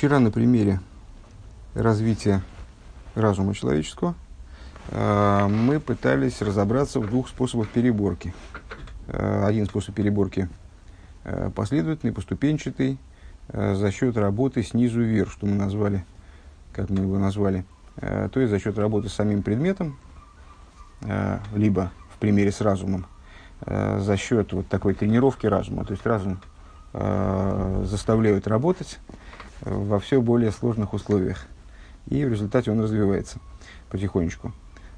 Вчера на примере развития разума человеческого э, мы пытались разобраться в двух способах переборки. Э, один способ переборки э, последовательный, поступенчатый, за счет работы снизу вверх, что мы назвали, как мы его назвали, то есть за счет работы с самим предметом, либо в примере с разумом, за счет вот такой тренировки разума. То есть разум заставляют работать, во все более сложных условиях. И в результате он развивается потихонечку.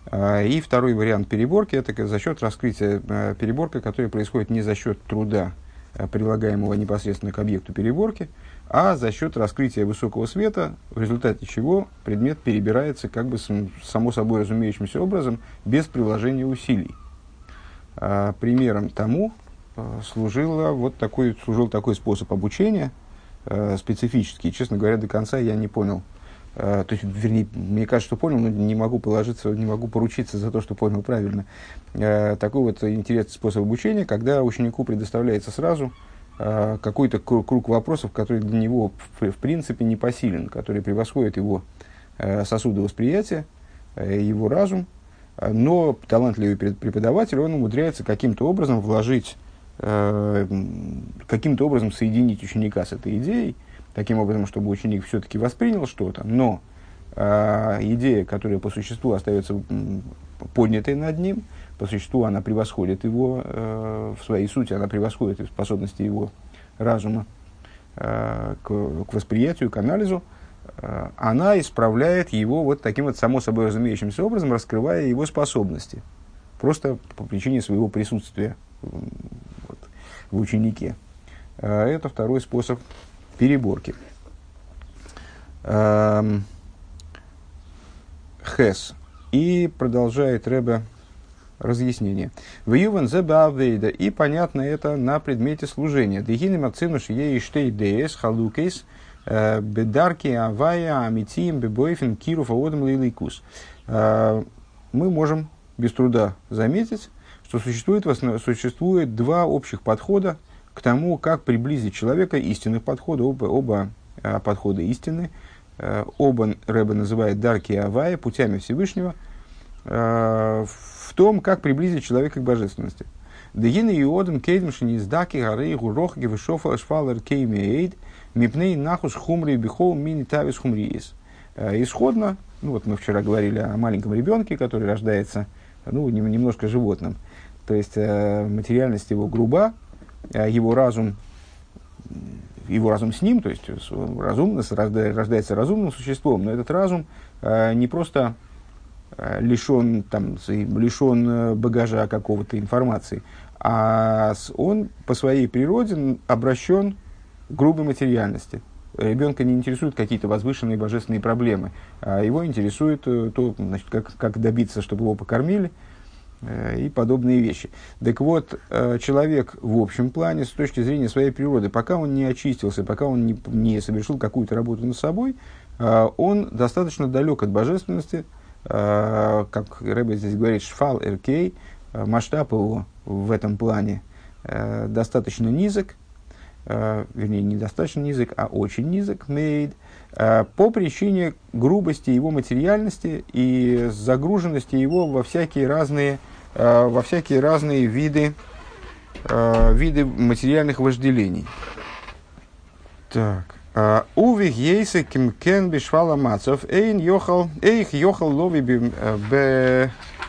А, и второй вариант переборки – это за счет раскрытия а, переборка, которая происходит не за счет труда, а, прилагаемого непосредственно к объекту переборки, а за счет раскрытия высокого света, в результате чего предмет перебирается как бы само собой разумеющимся образом, без приложения усилий. Примером тому служило вот такой, служил такой способ обучения – э, специфический. Честно говоря, до конца я не понял. Э, то есть, вернее, мне кажется, что понял, но не могу положиться, не могу поручиться за то, что понял правильно. Э, такой вот интересный способ обучения, когда ученику предоставляется сразу э, какой-то круг, вопросов, который для него в, в принципе не посилен, который превосходит его э, сосуды восприятия, э, его разум, но талантливый преподаватель, он умудряется каким-то образом вложить Э, каким-то образом соединить ученика с этой идеей, таким образом, чтобы ученик все-таки воспринял что-то, но э, идея, которая по существу остается поднятой над ним, по существу она превосходит его э, в своей сути, она превосходит способности его разума э, к, к восприятию, к анализу, э, она исправляет его вот таким вот само собой разумеющимся образом, раскрывая его способности, просто по причине своего присутствия в ученике. А это второй способ переборки. Хес. И продолжает Рэбе разъяснение. В Ювен Зебавейда. И понятно это на предмете служения. Дегины мацинуш ей штей дес халукейс э, бедарки авая амитием бебойфен киров аодам лиликус. Э, мы можем без труда заметить, что существует, существует два общих подхода к тому, как приблизить человека истинных подходов. Оба, оба а, подхода истины. А, оба Рэба называет Дарки Авая, путями Всевышнего, а, в том, как приблизить человека к божественности. Дегина и Оден Кейдмшин из Даки Гарей Гурохги Вишофа Швалер Кейми Эйд Мипней Нахус Хумри Бихол Мини Тавис Хумриис. Исходно, ну вот мы вчера говорили о маленьком ребенке, который рождается ну, немножко животным. То есть э, материальность его груба, э, его разум, его разум с ним, то есть разумность рождается разумным существом, но этот разум э, не просто лишен, там, лишен багажа какого-то информации, а он по своей природе обращен к грубой материальности. Ребенка не интересуют какие-то возвышенные божественные проблемы, а его интересует то, значит, как, как добиться, чтобы его покормили, Э, и подобные вещи. Так вот, э, человек в общем плане, с точки зрения своей природы, пока он не очистился, пока он не, не совершил какую-то работу над собой, э, он достаточно далек от божественности, как Рэбе здесь говорит, шфал эркей, масштаб его в этом плане достаточно низок, вернее, недостаточно низок, а очень низок, made, по причине грубости его материальности и загруженности его во всякие разные Э, во всякие разные виды, э, виды материальных вожделений. Так. Э, Увих ейсе кимкен бишвала мацов, эйн йохал, эйх йохал лови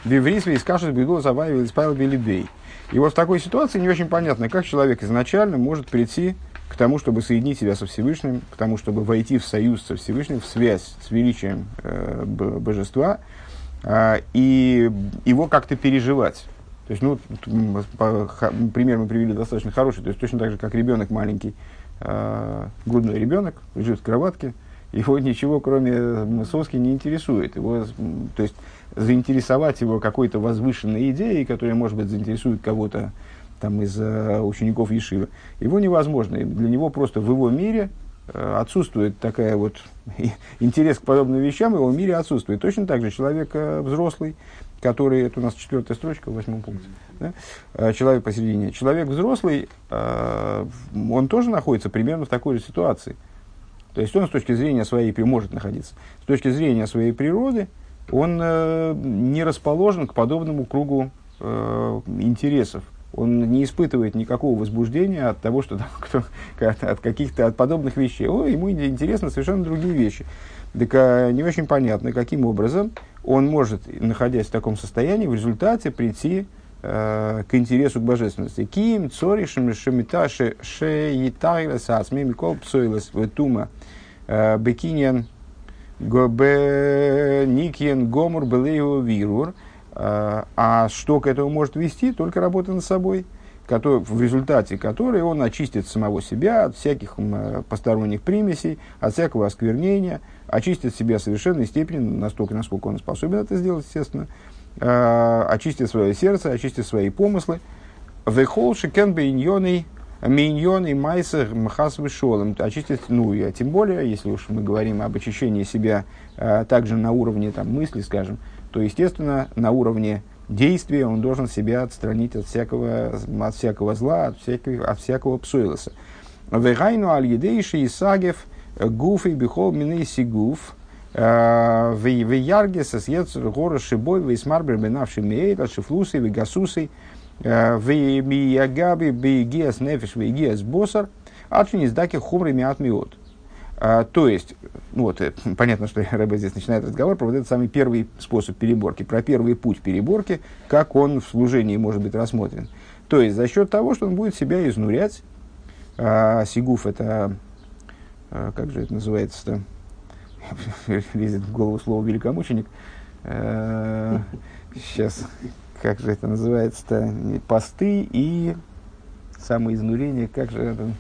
биврисви и скажет биду заваивал испавил билибей. И вот в такой ситуации не очень понятно, как человек изначально может прийти к тому, чтобы соединить себя со Всевышним, к тому, чтобы войти в союз со Всевышним, в связь с величием э, божества, и его как-то переживать. То есть, ну, пример мы привели достаточно хороший. То есть, точно так же, как ребенок маленький, э, грудной ребенок, лежит в кроватке, его ничего, кроме соски, не интересует. Его, то есть, заинтересовать его какой-то возвышенной идеей, которая, может быть, заинтересует кого-то там, из э, учеников Ешивы, его невозможно. Для него просто в его мире Э, отсутствует такая вот интерес к подобным вещам, в его мире отсутствует. Точно так же человек э, взрослый, который, это у нас четвертая строчка в восьмом пункте, да? Э, человек посередине. Человек взрослый, он тоже находится примерно в такой же ситуации. То есть он с точки зрения своей, может находиться, с точки зрения своей природы, он э, не расположен к подобному кругу э, интересов. Он не испытывает никакого возбуждения от того, что там, кто, от, каких-то от подобных вещей. О, ему интересны совершенно другие вещи. Так а, не очень понятно, каким образом он может, находясь в таком состоянии, в результате прийти э, к интересу к божественности. Ким цори шемиташи шеитайлес асми микол псойлес ветума э, бекиньян гомур белею вирур. Э, а что к этому может вести? Только работа над собой в результате которой он очистит самого себя от всяких посторонних примесей, от всякого осквернения, очистит себя в совершенной степени, настолько, насколько он способен это сделать, естественно, э, очистит свое сердце, очистит свои помыслы. Вехол шикен бейньоный миньон и майсер мхас вышолом. Очистить, ну, и тем более, если уж мы говорим об очищении себя а, также на уровне там, мысли, скажем, то, естественно, на уровне действия он должен себя отстранить от всякого, от всякого зла, от всякого, от всякого псуилоса. Вегайну аль едейши исагев гуф и бихол миней сигуф, в Яргеса с Ецер Гора Шибой, в Исмарбер Бенавши Мейра, Шифлусы, в Гасусы, в Миягаби, Бейгиас Нефиш, Бейгиас Босар, Ачини Сдаки Хумры Миат Миот. А, то есть, ну вот, э, понятно, что Рэбе здесь начинает разговор про вот этот самый первый способ переборки, про первый путь переборки, как он в служении может быть рассмотрен. То есть, за счет того, что он будет себя изнурять, а, сигуф это, а, как же это называется-то, лезет в голову слово великомученик, а, сейчас, как же это называется-то, посты и самоизнурение, как же это,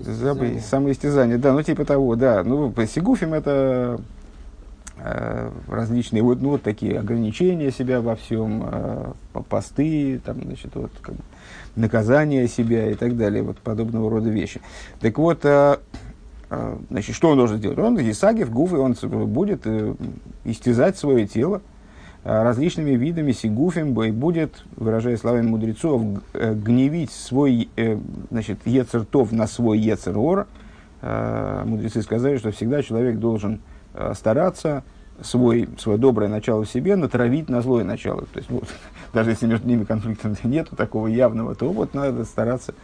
Забы, самоистязание, да, ну типа того, да. Ну, по Сигуфим это э, различные вот, ну, вот такие ограничения себя во всем, э, посты, там, значит, вот, как наказание себя и так далее, вот подобного рода вещи. Так вот, э, э, значит, что он должен сделать? Он, Исагев, Гуф, он будет э, истязать свое тело, различными видами сигуфим будет, выражая словами мудрецов, э, гневить свой, э, значит, ецертов на свой ецерор. Мудрецы сказали, что всегда человек должен стараться свой, свое доброе начало в себе натравить на злое начало. То есть, вот, даже если между ними конфликта нет такого явного, то вот надо стараться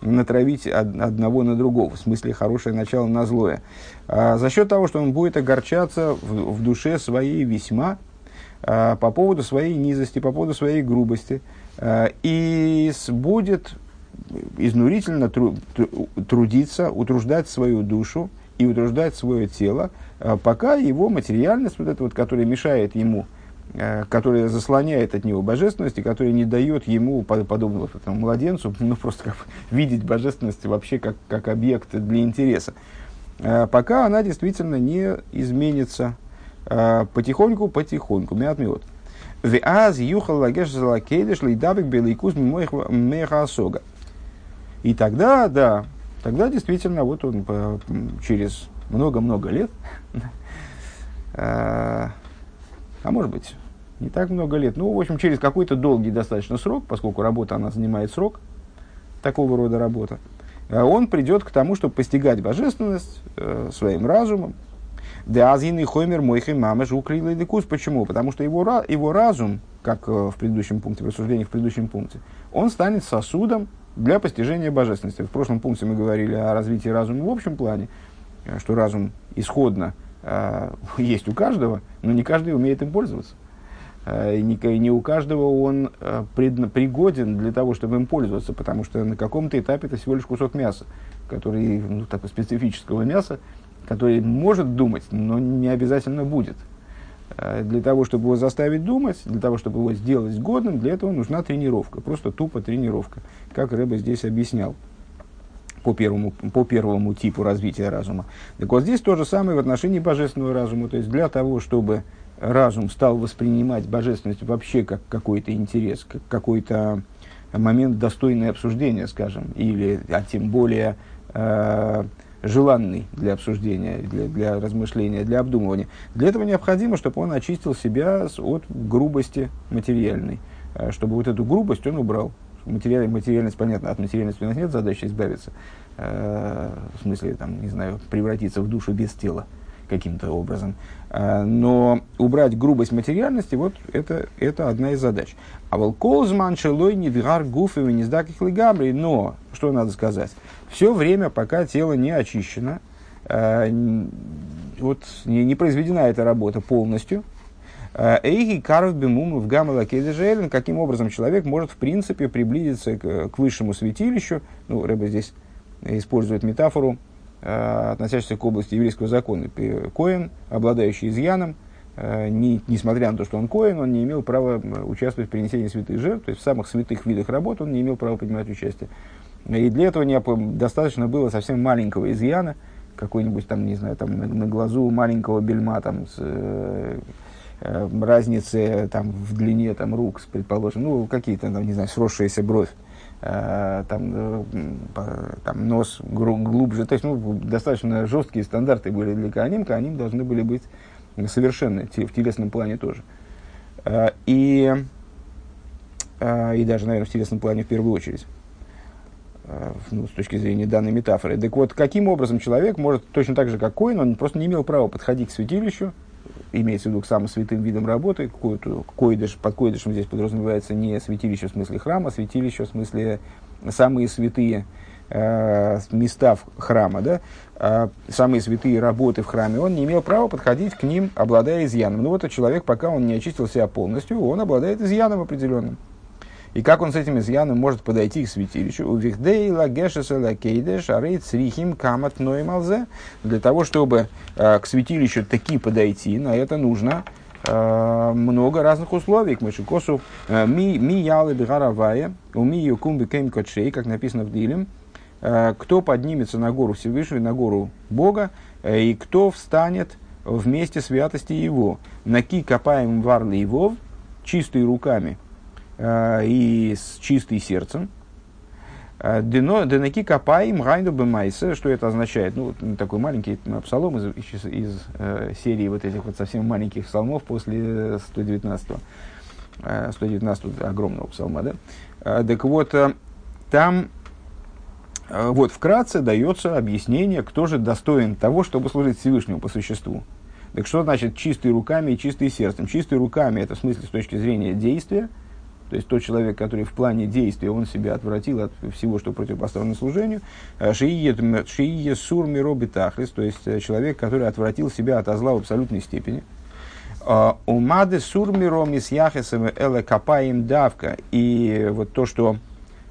натравить одного на другого, в смысле хорошее начало на злое. А за счет того, что он будет огорчаться в, в душе своей весьма, по поводу своей низости, по поводу своей грубости, а, и будет изнурительно тру, трудиться, утруждать свою душу и утруждать свое тело, а, пока его материальность, вот эта вот, которая мешает ему, которая заслоняет от него божественность и которая не дает ему, подобного этому младенцу, ну, просто как видеть божественность вообще как, как объект для интереса, пока она действительно не изменится. Э, потихоньку, потихоньку, мят миот. Веаз юхал лагеш залакейдеш лейдабик белейкуз мехасога. И тогда, да, тогда действительно вот он по, через много-много лет, э, а может быть, не так много лет, ну, в общем, через какой-то долгий достаточно срок, поскольку работа, она занимает срок, такого рода работа, э, он придет к тому, чтобы постигать божественность э, своим разумом, Деазин хоймер мойхи мама жукрила декус. Почему? Потому что его, его разум, как э, в предыдущем пункте, в рассуждении в предыдущем пункте, он станет сосудом для постижения божественности. В прошлом пункте мы говорили о развитии разума в общем плане, э, что разум исходно э, есть у каждого, но не каждый умеет им пользоваться. Э, и не, не у каждого он э, пригоден для того, чтобы им пользоваться, потому что на каком-то этапе это всего лишь кусок мяса, который, ну, такого специфического мяса, который может думать, но не обязательно будет. Э, для того, чтобы его заставить думать, для того, чтобы его сделать годным, для этого нужна тренировка, просто тупо тренировка, как Рэба здесь объяснял по первому, по первому типу развития разума. Так вот здесь то же самое в отношении божественного разума. То есть для того, чтобы разум стал воспринимать божественность вообще как какой-то интерес, как какой-то момент достойный обсуждения, скажем, или, а тем более э, желанный для обсуждения, для, для размышления, для обдумывания. Для этого необходимо, чтобы он очистил себя от грубости материальной, э, чтобы вот эту грубость он убрал. Материаль, материальность, понятно, от материальности у нас нет задачи избавиться. э, в смысле, там, не знаю, превратиться в душу без тела каким-то образом. Э, но убрать грубость материальности, вот это, это одна из задач. А волколзман шелой нидгар гуфы не сдаких лигабри, но, что надо сказать, все время, пока тело не очищено, э, вот не, не произведена эта работа полностью, Эйги каров бемум в гамма каким образом человек может в принципе приблизиться к, к высшему святилищу. Ну, Рэба здесь использует метафору, э, относящуюся к области еврейского закона. Коин, обладающий изъяном, э, не, несмотря на то, что он коин, он не имел права участвовать в принесении святых жертв, то есть в самых святых видах работ он не имел права принимать участие. И для этого достаточно было совсем маленького изъяна, какой-нибудь там, не знаю, там на, на глазу маленького бельма там, с, э, разницы там, в длине там, рук, предположим, ну, какие-то, там, не знаю, сросшаяся бровь, там, э, там, нос глубже. То есть, ну, достаточно жесткие стандарты были для Кааним. Кааним должны были быть совершенны в телесном плане тоже. И, и даже, наверное, в телесном плане в первую очередь. Ну, с точки зрения данной метафоры. Так вот, каким образом человек может, точно так же, как Коин, он просто не имел права подходить к святилищу, имеется в виду к самым святым видам работы, койдыш, под койдышем здесь подразумевается не святилище в смысле храма, а святилище в смысле самые святые э, места в храма, да, э, самые святые работы в храме, он не имел права подходить к ним, обладая изъяном. Ну вот этот человек, пока он не очистил себя полностью, он обладает изъяном определенным. И как он с этим изъяном может подойти к святилищу? У Вихдей лагешеса кейдеш арейт срихим камат малзе. Для того, чтобы э, к святилищу таки подойти, на это нужно э, много разных условий. К Мышикосу э, ми ми ялы бегаравая, у ми юкумби кем котшей, как написано в Дилем, э, кто поднимется на гору Всевышнего, на гору Бога, э, и кто встанет вместе святости Его. Наки копаем варли его чистые руками – и с чистым сердцем. Э, Денаки капаем гайну бемайса, что это означает? Ну, такой маленький псалом из, из, из э, серии вот этих вот совсем маленьких псалмов после 119-го. 119 огромного псалма, да? Э, так вот, там вот вкратце дается объяснение, кто же достоин того, чтобы служить Всевышнему по существу. Так что значит чистые руками и чистые сердцем? Чистые руками это в смысле с точки зрения действия – то есть тот человек, который в плане действия, он себя отвратил от всего, что противопоставлено служению. Э, Шиие сур мироби тахлис, то есть э, человек, который отвратил себя от зла в абсолютной степени. Э, Умады сур с яхесом эле капаем давка. И вот то, что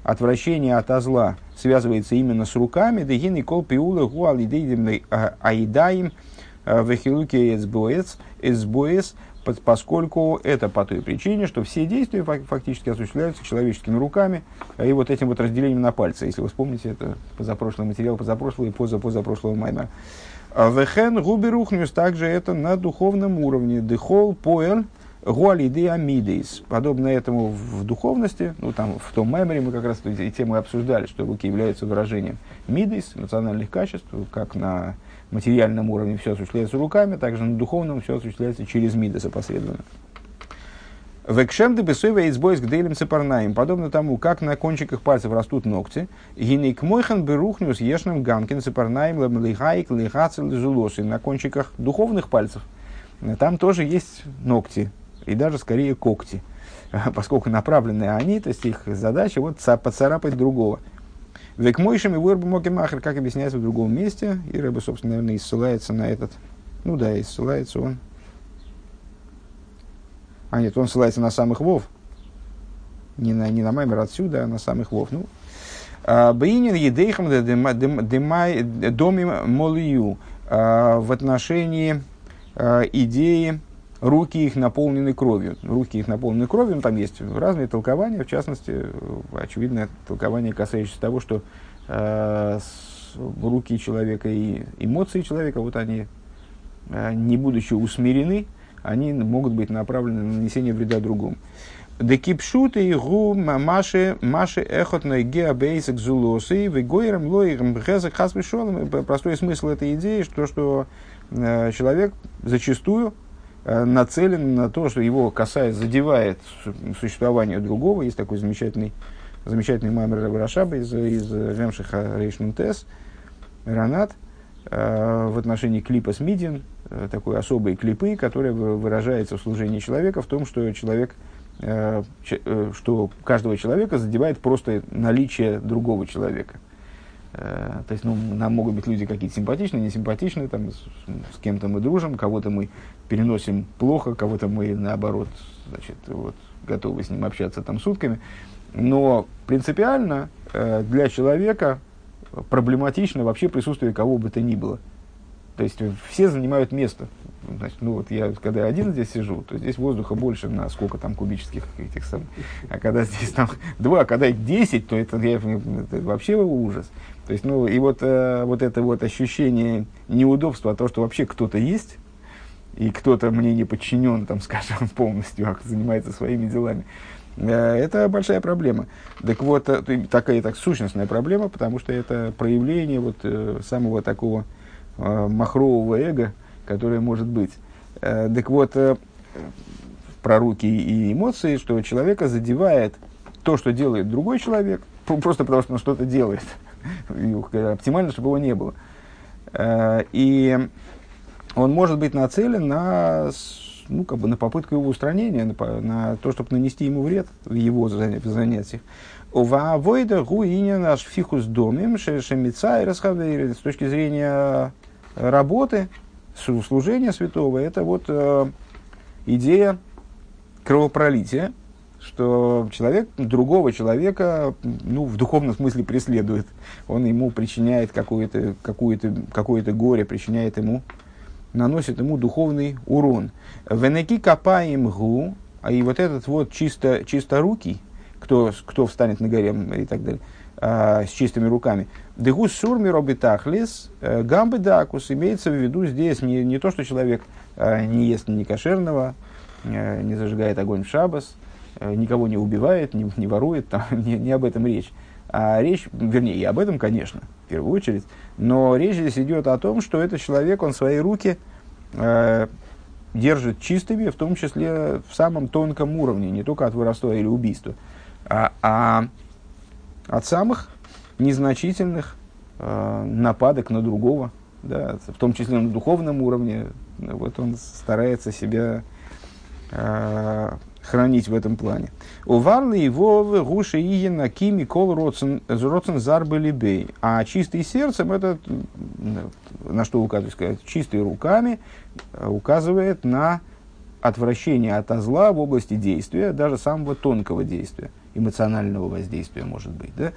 отвращение от зла связывается именно с руками, дегин кол пиула гуалидейдем аидаем вехилуки эцбоэц, эцбоэц, поскольку это по той причине, что все действия фактически осуществляются человеческими руками, и вот этим вот разделением на пальцы. Если вы вспомните, это позапрошлый материал, позапрошлый и поза позапрошлого майна. А Вехен губерухнюс также это на духовном уровне. Дехол поэл гуалиды амидейс. Подобно этому в духовности, ну там в том меморе мы как раз эти темы обсуждали, что руки являются выражением мидейс, национальных качеств, как на материальном уровне все осуществляется руками, также на духовном все осуществляется через мидас опосредованно. Векшемды бесуева избойс гделем цепарнаем, подобно тому, как на кончиках пальцев растут ногти, гинейк мойхан берухнюс ешным ганкин цепарнаем лемлихайк лихацел зулосы, на кончиках духовных пальцев. Там тоже есть ногти, и даже скорее когти, поскольку направлены они, то есть их задача вот поцарапать другого. Век мойшим и вырбу махер, как объясняется в другом месте, и Рэба, собственно, наверное, и ссылается на этот, ну да, и ссылается он. А нет, он ссылается на самых вов, не на, не на Маймер отсюда, а на самых вов. Ну, а, Бейнин едейхам доми молию а, в отношении а, идеи руки их наполнены кровью. Руки их наполнены кровью, ну, там есть разные толкования, в частности, очевидное толкование, касающееся того, что э, руки человека и эмоции человека, вот они, э, не будучи усмирены, они могут быть направлены на нанесение вреда другому. Декипшуты и гу маши маши эхотной геобейсик зулосы вегойрам лоирам бхезак хасвишолом. Простой смысл этой идеи, что, что э, человек зачастую нацелен на то, что его касается, задевает существование другого. Есть такой замечательный замечательный мамер Рашаба из, из Ремшиха Рейшментес, Ранат, в отношении клипа с Мидин, такой особой клипы, которая выражается в служении человека в том, что человек что каждого человека задевает просто наличие другого человека – Э, то есть, ну, нам могут быть люди какие-то симпатичные, несимпатичные, там, с, с кем-то мы дружим, кого-то мы переносим плохо, кого-то мы, наоборот, значит, вот, готовы с ним общаться там сутками. Но принципиально э, для человека проблематично вообще присутствие кого бы то ни было. То есть все занимают место. Значит, ну вот я, когда один здесь сижу, то здесь воздуха больше на сколько там кубических этих самых. А когда здесь там два, а когда их десять, то это, я, это вообще ужас. То есть, ну, и вот, э, вот это вот ощущение неудобства, то, что вообще кто-то есть, и кто-то мне не подчинен, там, скажем, полностью, а занимается своими делами, э, это большая проблема. Так вот, э, такая так сущностная проблема, потому что это проявление вот э, самого такого э, махрового эго, которое может быть. Э, так вот, э, про руки и эмоции, что человека задевает то, что делает другой человек, просто потому что он что-то делает. оптимально, чтобы его не было. Э, и он может быть нацелен на, ну, как бы на попытку его устранения, на, на то, чтобы нанести ему вред в его занятиях. Ваавойда гуиня наш фихус домим шемица и расхавейрит. С точки зрения работы, служения святого, это вот э, идея кровопролития, что человек другого человека ну, в духовном смысле преследует. Он ему причиняет какое-то какое какое горе, причиняет ему, наносит ему духовный урон. Венеки копаем гу, а и вот этот вот чисто, чисто руки, кто, кто встанет на горе и так далее, а, с чистыми руками. Дегус сурми робитахлис э, гамбы дакус имеется в виду здесь не, не то, что человек а, не ест ни кошерного, э, не зажигает огонь в шабас, никого не убивает, не, не ворует, там, не, не об этом речь. А речь, вернее, и об этом, конечно, в первую очередь, но речь здесь идет о том, что этот человек, он свои руки э, держит чистыми, в том числе в самом тонком уровне, не только от воровства или убийства, а, а от самых незначительных э, нападок на другого, да, в том числе на духовном уровне. Вот он старается себя э, хранить в этом плане. У Варлы его гуши и кими кол роцен зарбали бей. А чистый сердцем это на что указывает сказать, чистый руками э, указывает на отвращение от зла в области действия, даже самого тонкого действия, эмоционального воздействия, может быть. Да?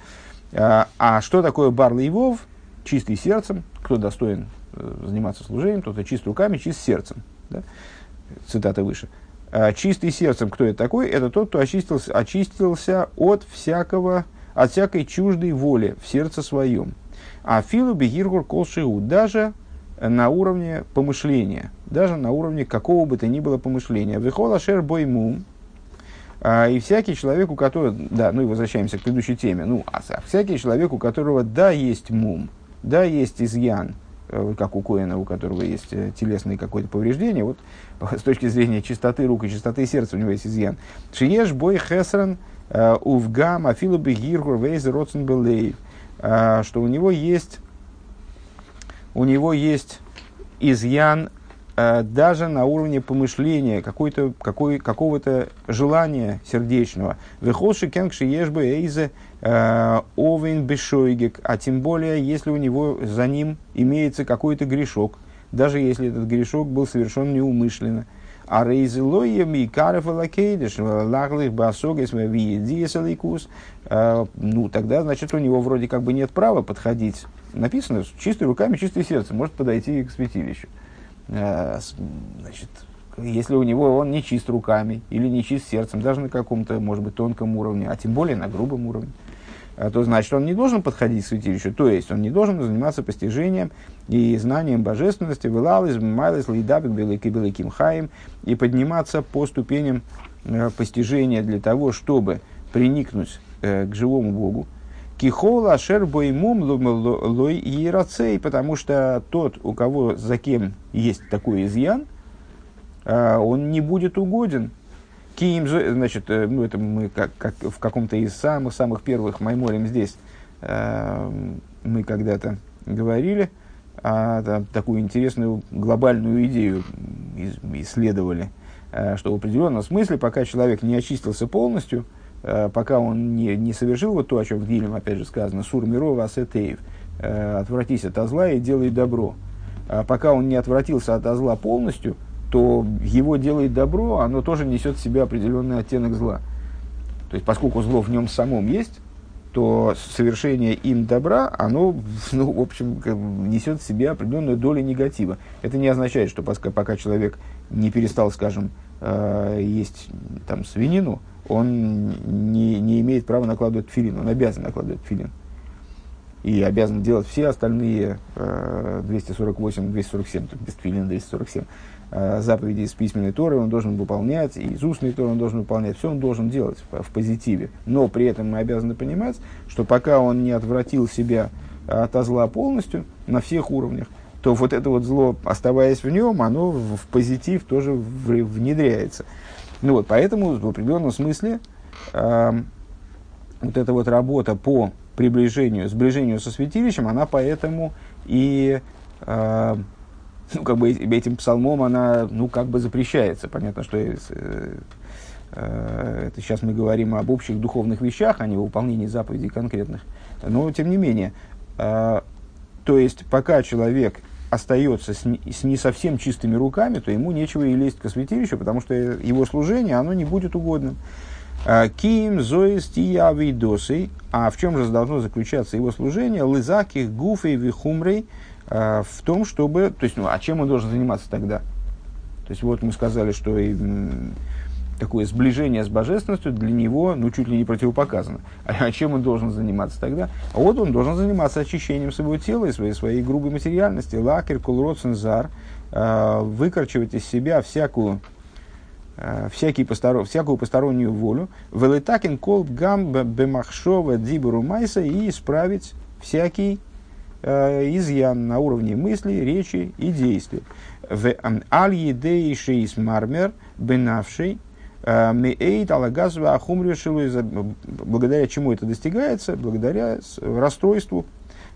А, а что такое Барла и Вов? Чистый сердцем, кто достоин э, заниматься служением, тот и чист руками, чист сердцем. Да? Цитата выше. А, чистый сердцем, кто это такой? Это тот, кто очистился, очистился от всякого, от всякой чуждой воли в сердце своем. А филу бегиргур колшиу, даже на уровне помышления, даже на уровне какого бы то ни было помышления. Вихола шер бойму, а, и всякий человек, у которого, да, ну и возвращаемся к предыдущей теме, ну, а всякий человек, у которого, да, есть мум, да, есть изъян, как у Коина, у которого есть э, телесные какое-то повреждение, вот с точки зрения чистоты рук и чистоты сердца у него есть изъян. Шиеш бой хесран э, увгам афилу бегиргур вейз родсен что у него есть у него есть изъян даже на уровне помышления, какой-то, какой, какого-то желания сердечного. Вехолши кенгши ешбы эйзе Э, Овен бешойгек, а тем более, если у него за ним имеется какой-то грешок, даже если этот грешок был совершен неумышленно. А рейзелоем и карев лакейдеш, лаглых басогес виедиесаликус, э, ну, тогда, значит, у него вроде как бы нет права подходить. Написано, чистыми руками, чистое сердце, может подойти к святилищу. Э, значит, если у него он не чист руками или не чист сердцем, даже на каком-то, может быть, тонком уровне, а тем более на грубом уровне, то значит, он не должен подходить к святилищу, то есть он не должен заниматься постижением и знанием божественности, вылалыз, майлыз, лейдабик, белыки, белыким хаим, и подниматься по ступеням э, постижения для того, чтобы приникнуть э, к живому Богу. Кихола шер боймум лой иерацей, потому что тот, у кого за кем есть такой изъян, э, он не будет угоден Киим, значит, ну, это мы как, как в каком-то из самых-самых первых майморем здесь мы когда-то говорили, а, там, такую интересную глобальную идею исследовали, что в определенном смысле, пока человек не очистился полностью, пока он не, не совершил вот то, о чем в Дилем, опять же, сказано, «Сур мирова асетеев», «Отвратись от зла и делай добро». А пока он не отвратился от зла полностью, то его делает добро, оно тоже несет в себе определенный оттенок зла. То есть, поскольку зло в нем самом есть, то совершение им добра, оно, ну, в общем, несет в себе определенную долю негатива. Это не означает, что пока, пока человек не перестал, скажем, э, есть там, свинину, он не, не имеет права накладывать филин, он обязан накладывать филин и обязан делать все остальные э, 248, 247, без твилина 247 э, заповеди из письменной Торы он должен выполнять, и из устной Торы он должен выполнять, все он должен делать в, позитиве. Но при этом мы обязаны понимать, что пока он не отвратил себя от зла полностью на всех уровнях, то вот это вот зло, оставаясь в нем, оно в, позитив тоже внедряется. Ну вот, поэтому в определенном смысле э, вот эта вот работа по приближению, сближению со святилищем, она поэтому и э, ну, как бы этим псалмом она ну, как бы запрещается. Понятно, что э, э, это сейчас мы говорим об общих духовных вещах, а не о выполнении заповедей конкретных. Но тем не менее, э, то есть пока человек остается с с не совсем чистыми руками, то ему нечего и лезть к святилищу, потому что его служение, оно не будет угодным. Э, Ким, Зоис, Тия, Авидосой. А в чем же должно заключаться его служение? Лызаких, Гуфей, Вихумрей. Э, в том, чтобы... То есть, ну, а чем он должен заниматься тогда? То есть, вот мы сказали, что и, такое сближение с божественностью для него, ну, чуть ли не противопоказано. А, а чем он должен заниматься тогда? А вот он должен заниматься очищением своего тела и своей, своей грубой материальности. Лакер, кулроцензар, э, выкорчевать из себя всякую всякий посторон, всякую постороннюю волю, велитакин кол гам бемахшова дибуру майса и исправить всякий изъян на уровне мысли, речи и действий. В аль едей шейс мармер бенавший э, меэйт благодаря чему это достигается? Благодаря расстройству,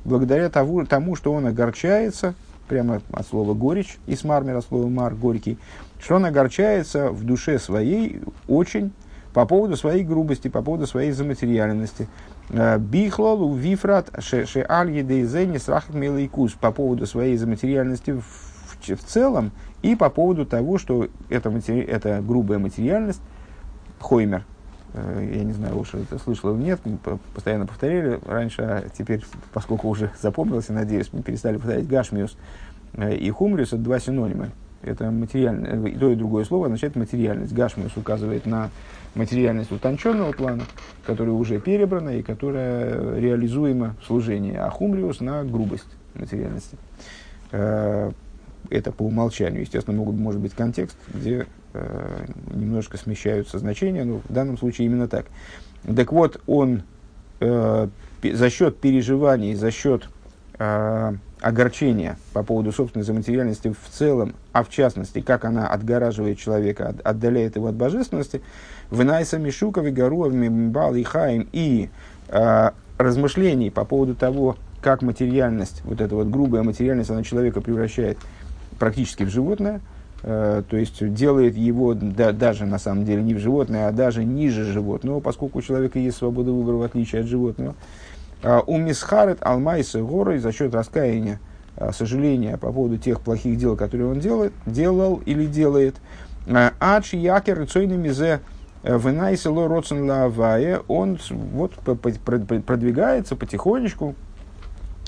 благодаря тому, тому, что он огорчается, прямо от слова горечь, и с мармера слова мар, горький, что он огорчается в душе своей очень по поводу своей грубости, по поводу своей заматериальности. Э, Бихлол, Вифрат, Ше Аль Едейзени, Срахат Мелайкус, по поводу своей заматериальности в, в, целом и по поводу того, что эта, матери, эта грубая материальность, Хоймер, э, я не знаю, уж это слышал или нет, мы постоянно повторяли раньше, а теперь, поскольку уже запомнился, надеюсь, мы перестали повторять Гашмиус э, и Хумриус, это два синонима. Это материальное, и то и другое слово означает материальность. Гашмиус указывает на материальность утонченного плана, которая уже перебрана и которая реализуема в служении, а на грубость материальности. Э, это по умолчанию. Естественно, могут, может быть контекст, где э, немножко смещаются значения, но в данном случае именно так. Так вот, он э, за счет переживаний, за счет э, огорчения по поводу собственной заматериальности в целом, а в частности, как она отгораживает человека, отдаляет его от божественности, вынайса Мишуков и Гаруав Мимбал и Хаим и э, размышлений по поводу того, как материальность, вот эта вот грубая материальность, она человека превращает практически в животное, э, то есть делает его да, даже на самом деле не в животное, а даже ниже животного, поскольку у человека есть свобода выбора в отличие от животного. А, у Мисхарет Алмайса горой за счет раскаяния, а, сожаления по поводу тех плохих дел, которые он делает, делал или делает. А, Ачи Якер Цойнемизе э, Венайсело Роцен Лавае, он вот продвигается потихонечку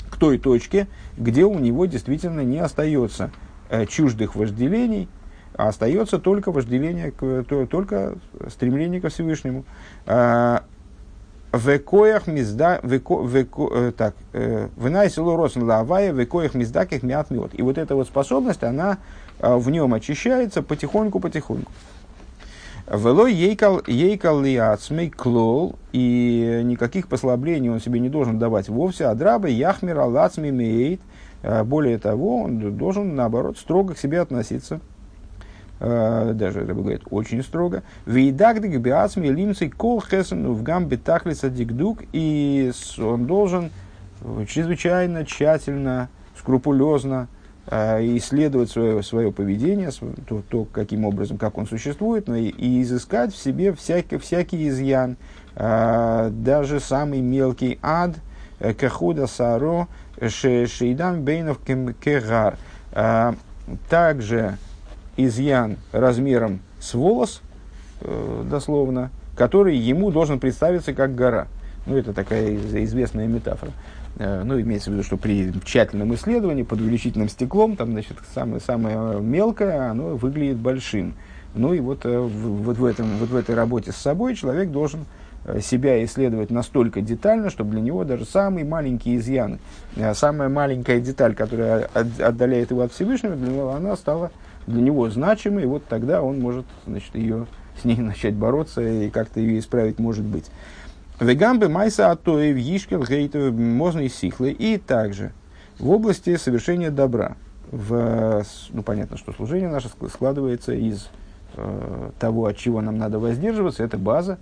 к той точке, где у него действительно не остается э, чуждых вожделений, а остается только вожделение, только стремление к Всевышнему. Векоях мизда, веко, веко, э, так, э, вынайсило росн лавая, векоях миздаких мят мед. И вот эта вот способность, она э, в нем очищается потихоньку-потихоньку. Вело ейкал, ейкал лиацмей клол, и никаких послаблений он себе не должен давать вовсе, а драбы яхмир алацми мейт. Более того, он должен, наоборот, строго к себе относиться. Э, даже, это говорит, очень строго. Вейдагдик биацми лимцей кол хесен в гам бетахлиса дикдук, и он должен чрезвычайно тщательно, скрупулезно э, исследовать свое, свое поведение, то, то, каким образом, как он существует, и, и изыскать в себе всякий, всякий изъян, э, даже самый мелкий ад, кахуда саро, шейдам бейнов кегар. Также изъян размером с волос, э, дословно, который ему должен представиться как гора. Ну, это такая известная метафора. Э, ну, имеется в виду, что при тщательном исследовании под увеличительным стеклом, там, значит, самое, самое мелкое, оно выглядит большим. Ну, и вот, э, вот, в этом, вот в этой работе с собой человек должен себя исследовать настолько детально, чтобы для него даже самый маленький изъян, самая маленькая деталь, которая отдаляет его от Всевышнего, для него она стала для него значимой, вот тогда он может значит, ее, с ней начать бороться и как-то ее исправить может быть. Вегамбы майса атоев ешкел гейтов можно и сихлы. И также в области совершения добра. В, ну, понятно, что служение наше складывается из э, того, от чего нам надо воздерживаться, это база,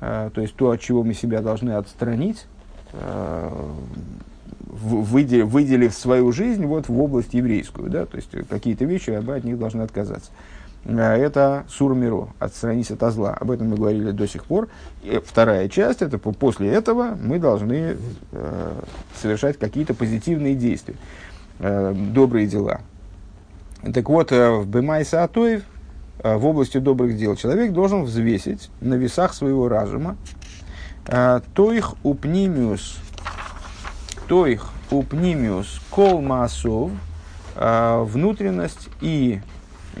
э, то есть то, от чего мы себя должны отстранить, э, выделив, выделив свою жизнь вот в область еврейскую, да, то есть какие-то вещи, от них должны отказаться. А, это сурмиро, отстранись от зла. Об этом мы говорили до сих пор. И вторая часть, это после этого мы должны э, совершать какие-то позитивные действия, э, добрые дела. Так вот, э, в Бемайса Атоев, э, в области добрых дел, человек должен взвесить на весах своего разума э, то их упнимиус то их упнимиус кол маасов, а, внутренность и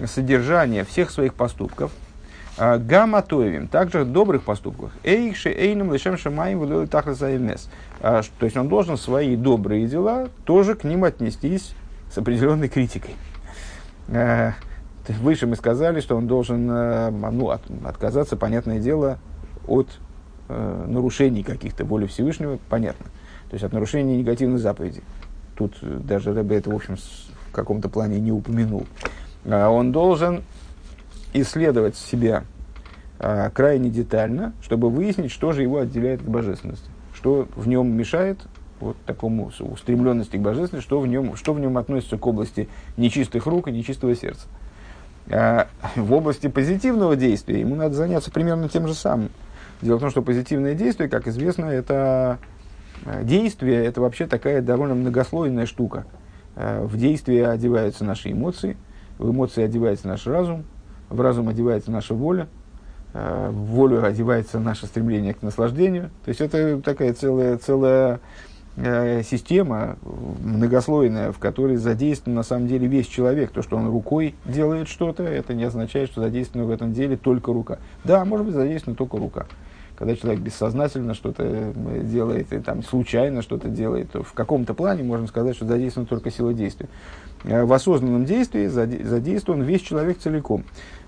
содержание всех своих поступков, а, гаматоевим, также добрых поступках. Эйхши эйном лишем шамаем вылил тахласаемес. А, то есть он должен свои добрые дела тоже к ним отнестись с определенной критикой. Выше мы сказали, что он должен ну, от, отказаться, понятное дело, от э, нарушений каких-то воли Всевышнего, понятно. То есть от нарушения негативной заповеди. Тут даже Рэбе это, в общем, в каком-то плане не упомянул. А он должен исследовать себя а, крайне детально, чтобы выяснить, что же его отделяет от божественности, что в нем мешает вот такому устремленности к божественности, что в нем, что в нем относится к области нечистых рук и нечистого сердца. А в области позитивного действия ему надо заняться примерно тем же самым. Дело в том, что позитивное действие, как известно, это Э, действие – это вообще такая довольно многослойная штука. Э, в действие одеваются наши эмоции, в эмоции одевается наш разум, в разум одевается наша воля, э, в волю одевается наше стремление к наслаждению. То есть это такая целая, целая система многослойная, в которой задействован на самом деле весь человек. То, что он рукой делает что-то, это не означает, что задействована в этом деле только рука. Да, может быть задействована только рука когда человек бессознательно что-то э, делает, и там случайно что-то делает, то в каком-то плане можно сказать, что задействована только сила действия. Э, в осознанном действии задействован весь человек целиком.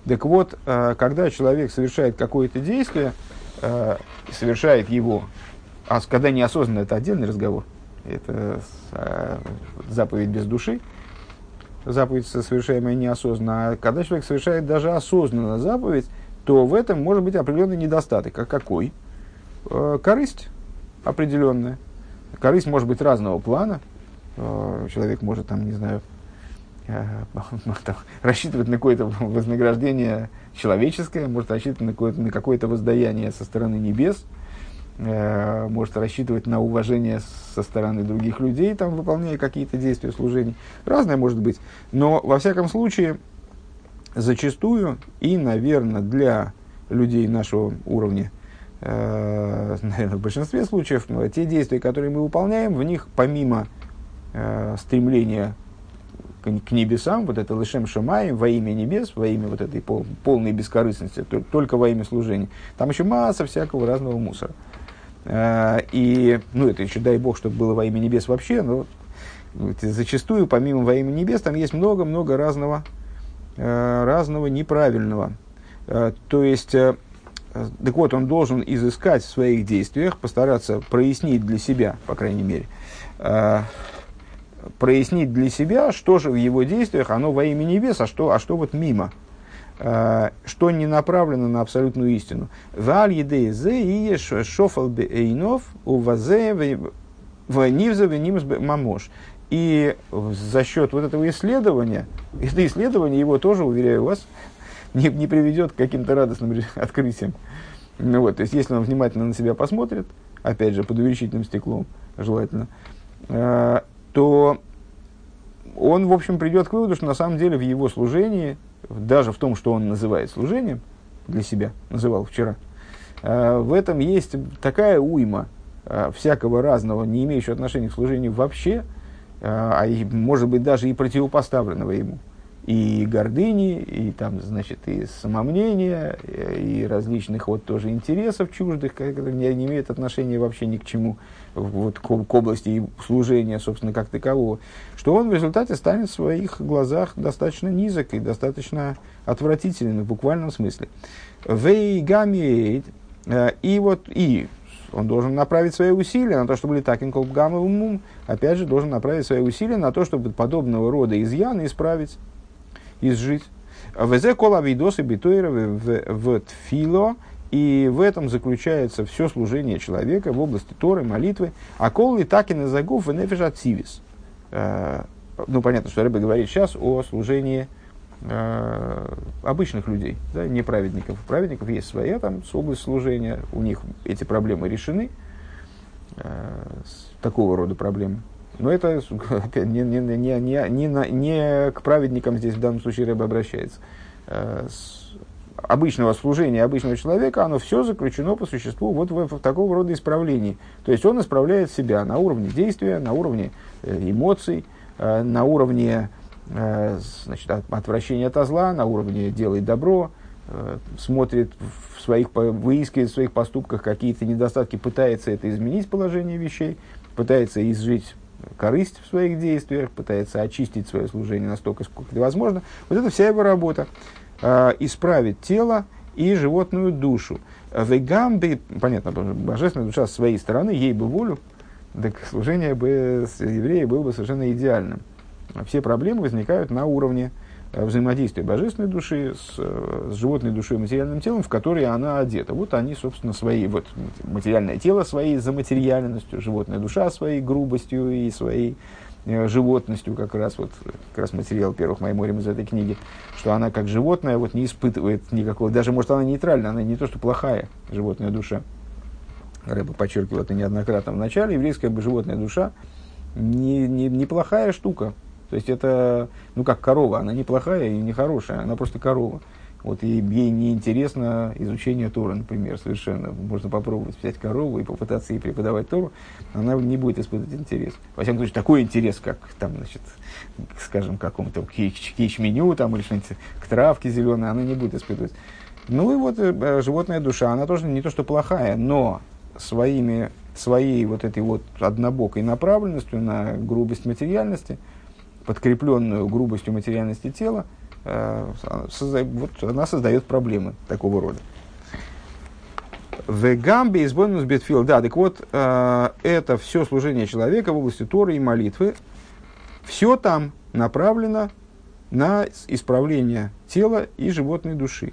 Так вот, э, когда человек совершает какое-то действие, совершает его, а когда неосознанно, это отдельный разговор, это заповедь без души, заповедь, совершаемая неосознанно, а когда человек совершает даже осознанно заповедь, то в этом может быть определенный недостаток. А какой? Э, корысть определенная. Корысть может быть разного плана. Э, человек может, там, не знаю, э, там, рассчитывать на какое-то вознаграждение человеческое, может рассчитывать на какое-то, на какое-то воздаяние со стороны небес, может рассчитывать на уважение со стороны других людей, там, выполняя какие-то действия служения. Разное может быть. Но, во всяком случае, зачастую и, наверное, для людей нашего уровня, э, наверное, в большинстве случаев, те действия, которые мы выполняем, в них помимо э, стремления к, небесам, вот это лишем шамай, во имя небес, во имя вот этой пол, полной бескорыстности, то, только во имя служения, там еще масса всякого разного мусора. Э, и, ну, это еще дай бог, чтобы было во имя небес вообще, но зачастую, помимо во имя небес, там есть много-много разного разного неправильного. Э, то есть, э, так вот, он должен изыскать в своих действиях, постараться прояснить для себя, по крайней мере, прояснить для себя, что же в его действиях, оно во имя небес, а что, а что вот мимо. что не направлено на абсолютную истину. И. И за счет вот этого исследования, это исследование его тоже, уверяю вас, не, не приведет к каким-то радостным открытиям. Ну вот, то есть, если он внимательно на себя посмотрит, опять же, под увеличительным стеклом, желательно, э, то он, в общем, придет к выводу, что на самом деле в его служении, даже в том, что он называет служением для себя, называл вчера, э, в этом есть такая уйма э, всякого разного, не имеющего отношения к служению вообще, а может быть даже и противопоставленного ему. И гордыни, и там, значит, и самомнения, и различных вот тоже интересов чуждых, которые не, не имеют отношения вообще ни к чему, вот, к, к области служения, собственно, как такового, что он в результате станет в своих глазах достаточно низок и достаточно отвратительным в буквальном смысле. Вейгамиэйд, и вот, и он должен направить свои усилия на то, чтобы летакин колбгамовым опять же, должен направить свои усилия на то, чтобы подобного рода изъяны исправить, изжить. Везе кола видосы битуэра в тфило, и в этом заключается все служение человека в области Торы, молитвы. А кол летакин и загув в нефежатсивис. Э, ну, понятно, что Рэбе говорит сейчас о служении обычных людей, да, не праведников. У праведников есть своя там область служения, у них эти проблемы решены, э, такого рода проблемы. Но это не, не, не, не, не, не к праведникам здесь в данном случае Рэбе обращается. Э, с обычного служения обычного человека, оно все заключено по существу вот в, в такого рода исправлении. То есть он исправляет себя на уровне действия, на уровне э, эмоций, э, на уровне Э, значит, отвращение от зла, на уровне делает добро, э, смотрит в своих, выискивает в своих поступках какие-то недостатки, пытается это изменить положение вещей, пытается изжить корысть в своих действиях, пытается очистить свое служение настолько, сколько это возможно. Вот это вся его работа. Э, исправить тело и животную душу. Вегамби, понятно, божественная душа с своей стороны, ей бы волю, так служение бы с еврея было бы совершенно идеальным все проблемы возникают на уровне э, взаимодействия божественной души с, э, с животной душой и материальным телом, в которые она одета. Вот они, собственно, свои, вот материальное тело своей заматериальностью, животная душа своей грубостью и своей э, животностью, как раз вот как раз материал первых Майморим из этой книги, что она как животное вот не испытывает никакого, даже может она нейтральна, она не то что плохая животная душа. Рэба подчеркивал это неоднократно в начале, еврейская животная душа не, не, неплохая штука, то есть это, ну как корова, она неплохая и не хорошая, она просто корова. Вот ей не интересно изучение Тора, например, совершенно. Можно попробовать взять корову и попытаться ей преподавать Тору, она не будет испытывать интерес. Во всяком случае, такой интерес, как там, значит, скажем, какому-то кич-меню там или что-нибудь к травке зеленой, она не будет испытывать. Ну и вот э, животная душа, она тоже не то что плохая, но своими, своей вот этой вот однобокой направленностью на грубость материальности – подкрепленную грубостью материальности тела, э, созда, вот она создает проблемы такого рода. В гамбе из бонус бетфил. Да, так вот, э, это все служение человека в области Торы и молитвы. Все там направлено на исправление тела и животной души.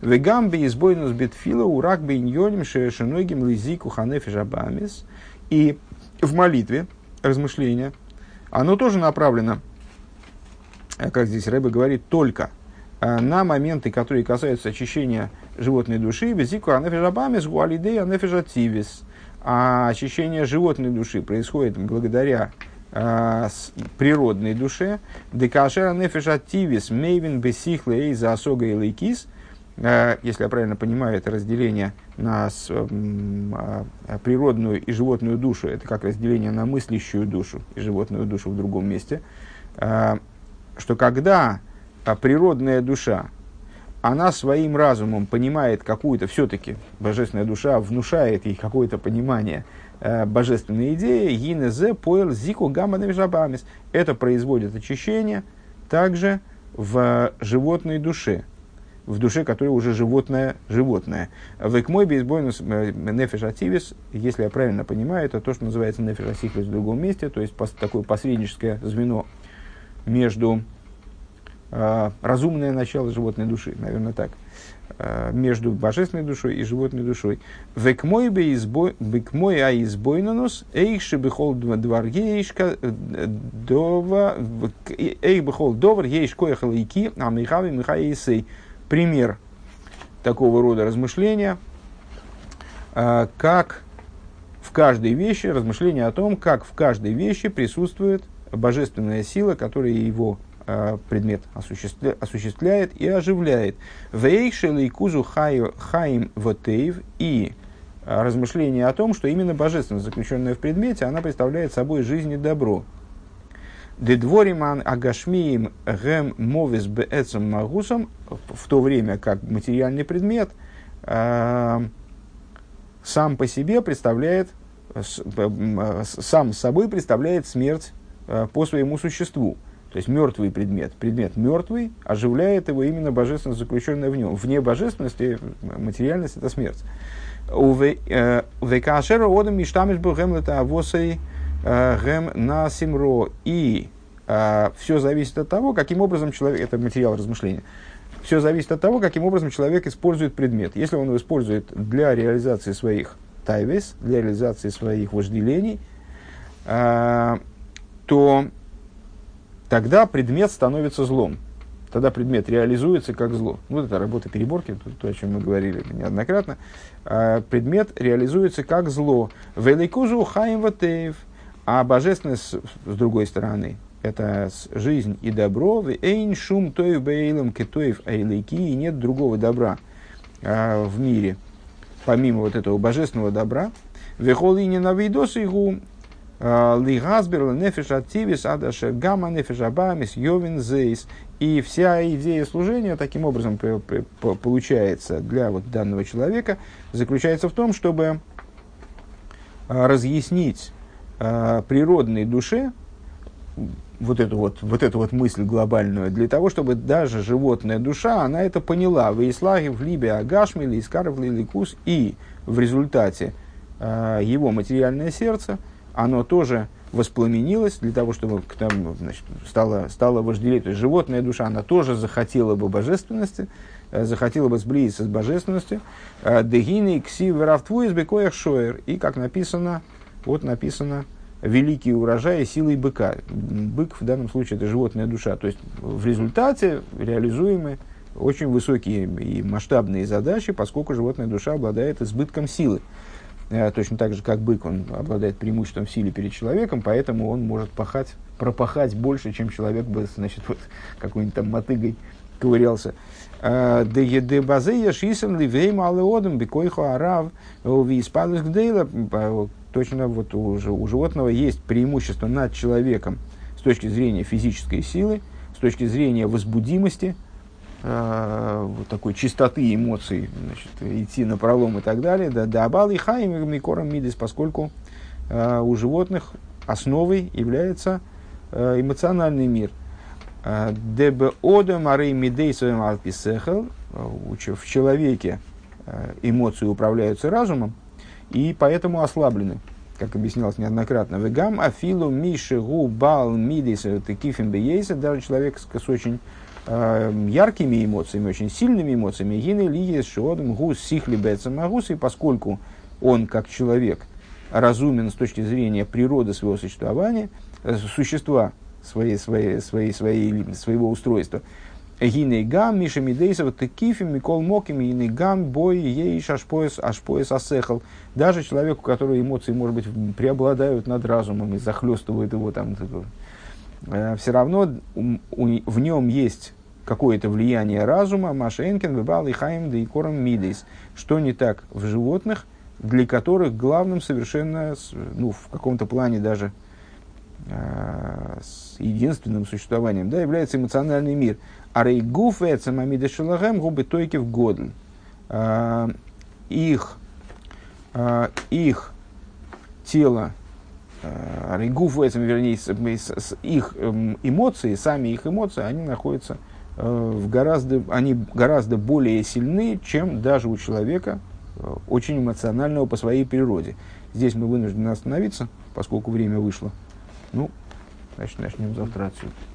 В гамбе из бонус бетфила урак бейньоним шешеногим лизику ханефи жабамис. И в молитве, размышления, оно тоже направлено, э, как здесь Рэбе говорит, только э, на моменты, которые касаются очищения животной души, визику анефежабамис гуалидей анефежативис. А очищение животной души происходит благодаря э, природной душе. Декашер анефежативис мейвин бесихлей за осога и лейкис – если я правильно понимаю, это разделение на а, природную и животную душу, это как разделение на мыслящую душу и животную душу в другом месте, э, что когда природная душа, она своим разумом понимает какую-то, все-таки божественная душа внушает ей какое-то понимание э, божественной идеи, гинезе поэл зику гамма Это производит очищение также в животной душе, в душе, которое уже животное, животное. В мой бейсбойнус э, нефиш ативис, если я правильно понимаю, это то, что называется нефиш асихлис в другом месте, то есть пос, такое посредническое звено между э, разумное начало животной души, наверное, так, э, между божественной душой и животной душой. Век мой а избойнонос, эйши бихол двор ейшка, дова, эйх бихол довар ейшко эхалайки, а михави михаисей. Пример такого рода размышления, как в каждой вещи, размышление о том, как в каждой вещи присутствует божественная сила, которая его э, предмет осуществля, осуществляет и оживляет. Вейшел и кузу хаим вотейв и размышление о том, что именно божественность, заключенная в предмете, она представляет собой жизнь и добро. Дедвориман агашмиим гем мовис беэцем магусом, в то время как материальный предмет э, сам по себе представляет, сам собой представляет смерть Э, по своему существу. То есть мертвый предмет, предмет мертвый, оживляет его именно божественность, заключенная в нем. Вне божественности материальность это смерть. Э, Векашера одам миштамиш гэм это авосой э, гэм на симро. И все зависит от того, каким образом человек, это материал размышления, все зависит от того, каким образом человек использует предмет. Если он его использует для реализации своих тайвес, для реализации своих вожделений, то тогда предмет становится злом. Тогда предмет реализуется как зло. Вот это работа переборки, то, то о чем мы говорили неоднократно. А, предмет реализуется как зло. Великузу хаим ватеев. А божественность, с другой стороны, это жизнь и добро. Эйн шум тоев бейлом кетоев айлейки. И нет другого добра а, в мире, помимо вот этого божественного добра. Вехоли не навидос игу Лигазбер, нефиш активис, адашер гамма, нефиш абамис, йовин зейс. И вся идея служения таким образом получается для вот данного человека, заключается в том, чтобы а, разъяснить а, природной душе вот эту вот, вот эту вот мысль глобальную, для того, чтобы даже животная душа, она это поняла. В Ислаге, в Либе, Агашме, Лискаров, Лиликус, и в результате э, его материальное сердце – оно тоже воспламенилось для того, чтобы там, значит, стало, стало вожделеть. То есть животная душа, она тоже захотела бы божественности, э, захотела бы сблизиться с божественностью. Э, Дегины кси из бекоях шоер. И, как написано, вот написано, великий урожай силой быка. Бык в данном случае это животная душа. То есть в результате реализуемы очень высокие и масштабные задачи, поскольку животная душа обладает избытком силы. Э, точно так же, как бык, он обладает преимуществом в силе перед человеком, поэтому он может пахать, пропахать больше, чем человек бы, значит, вот какой-нибудь там мотыгой ковырялся. Де базея шисен ливейм алеодом бекойхо арав виспалых гдейла. Точно вот у, у животного есть преимущество над человеком с точки зрения физической силы, с точки зрения возбудимости – э, вот такой чистоты эмоций, значит, идти на пролом и так далее, да, да абал и хайм мидис, поскольку э, у животных основой является э, эмоциональный мир. Дебе ода марей мидей своим алписехел, э, в человеке э, эмоции управляются разумом, и поэтому ослаблены. Как объяснялось неоднократно, вегам афилу миши гу бал мидис текифим бейса, даже человек с очень э, яркими эмоциями, очень сильными эмоциями, гины лиес шиодом гус сихли бецамагус, и поскольку он, как человек, разумен с точки зрения природы своего существования, существа своей, своей, своей, своей, своего устройства, Гиней гам, Миша Мидейсов, Текифим, Микол Моким, Гиней гам, бой, ейш, ашпоес, ашпоес, асехал. Даже человеку, у которого эмоции, может быть, преобладают над разумом и захлестывают его там, э, все равно в нем есть какое-то влияние разума, Машенкин, Вебал и Хайм, да и Кором Мидейс. Что не так в животных, для которых главным совершенно, ну, в каком-то плане даже с единственным существованием, да, является эмоциональный мир. А рейгуф эцем амида шелагем губы тойки в годен. Э, их, э, их тело, рейгуф эцем, вернее, их эм, эмоции, сами их эмоции, они находятся Э, в гораздо, они гораздо более сильны, чем даже у человека, э, очень эмоционального по своей природе. Здесь мы вынуждены остановиться, поскольку время вышло. Ну, значит, начнем завтра отсюда.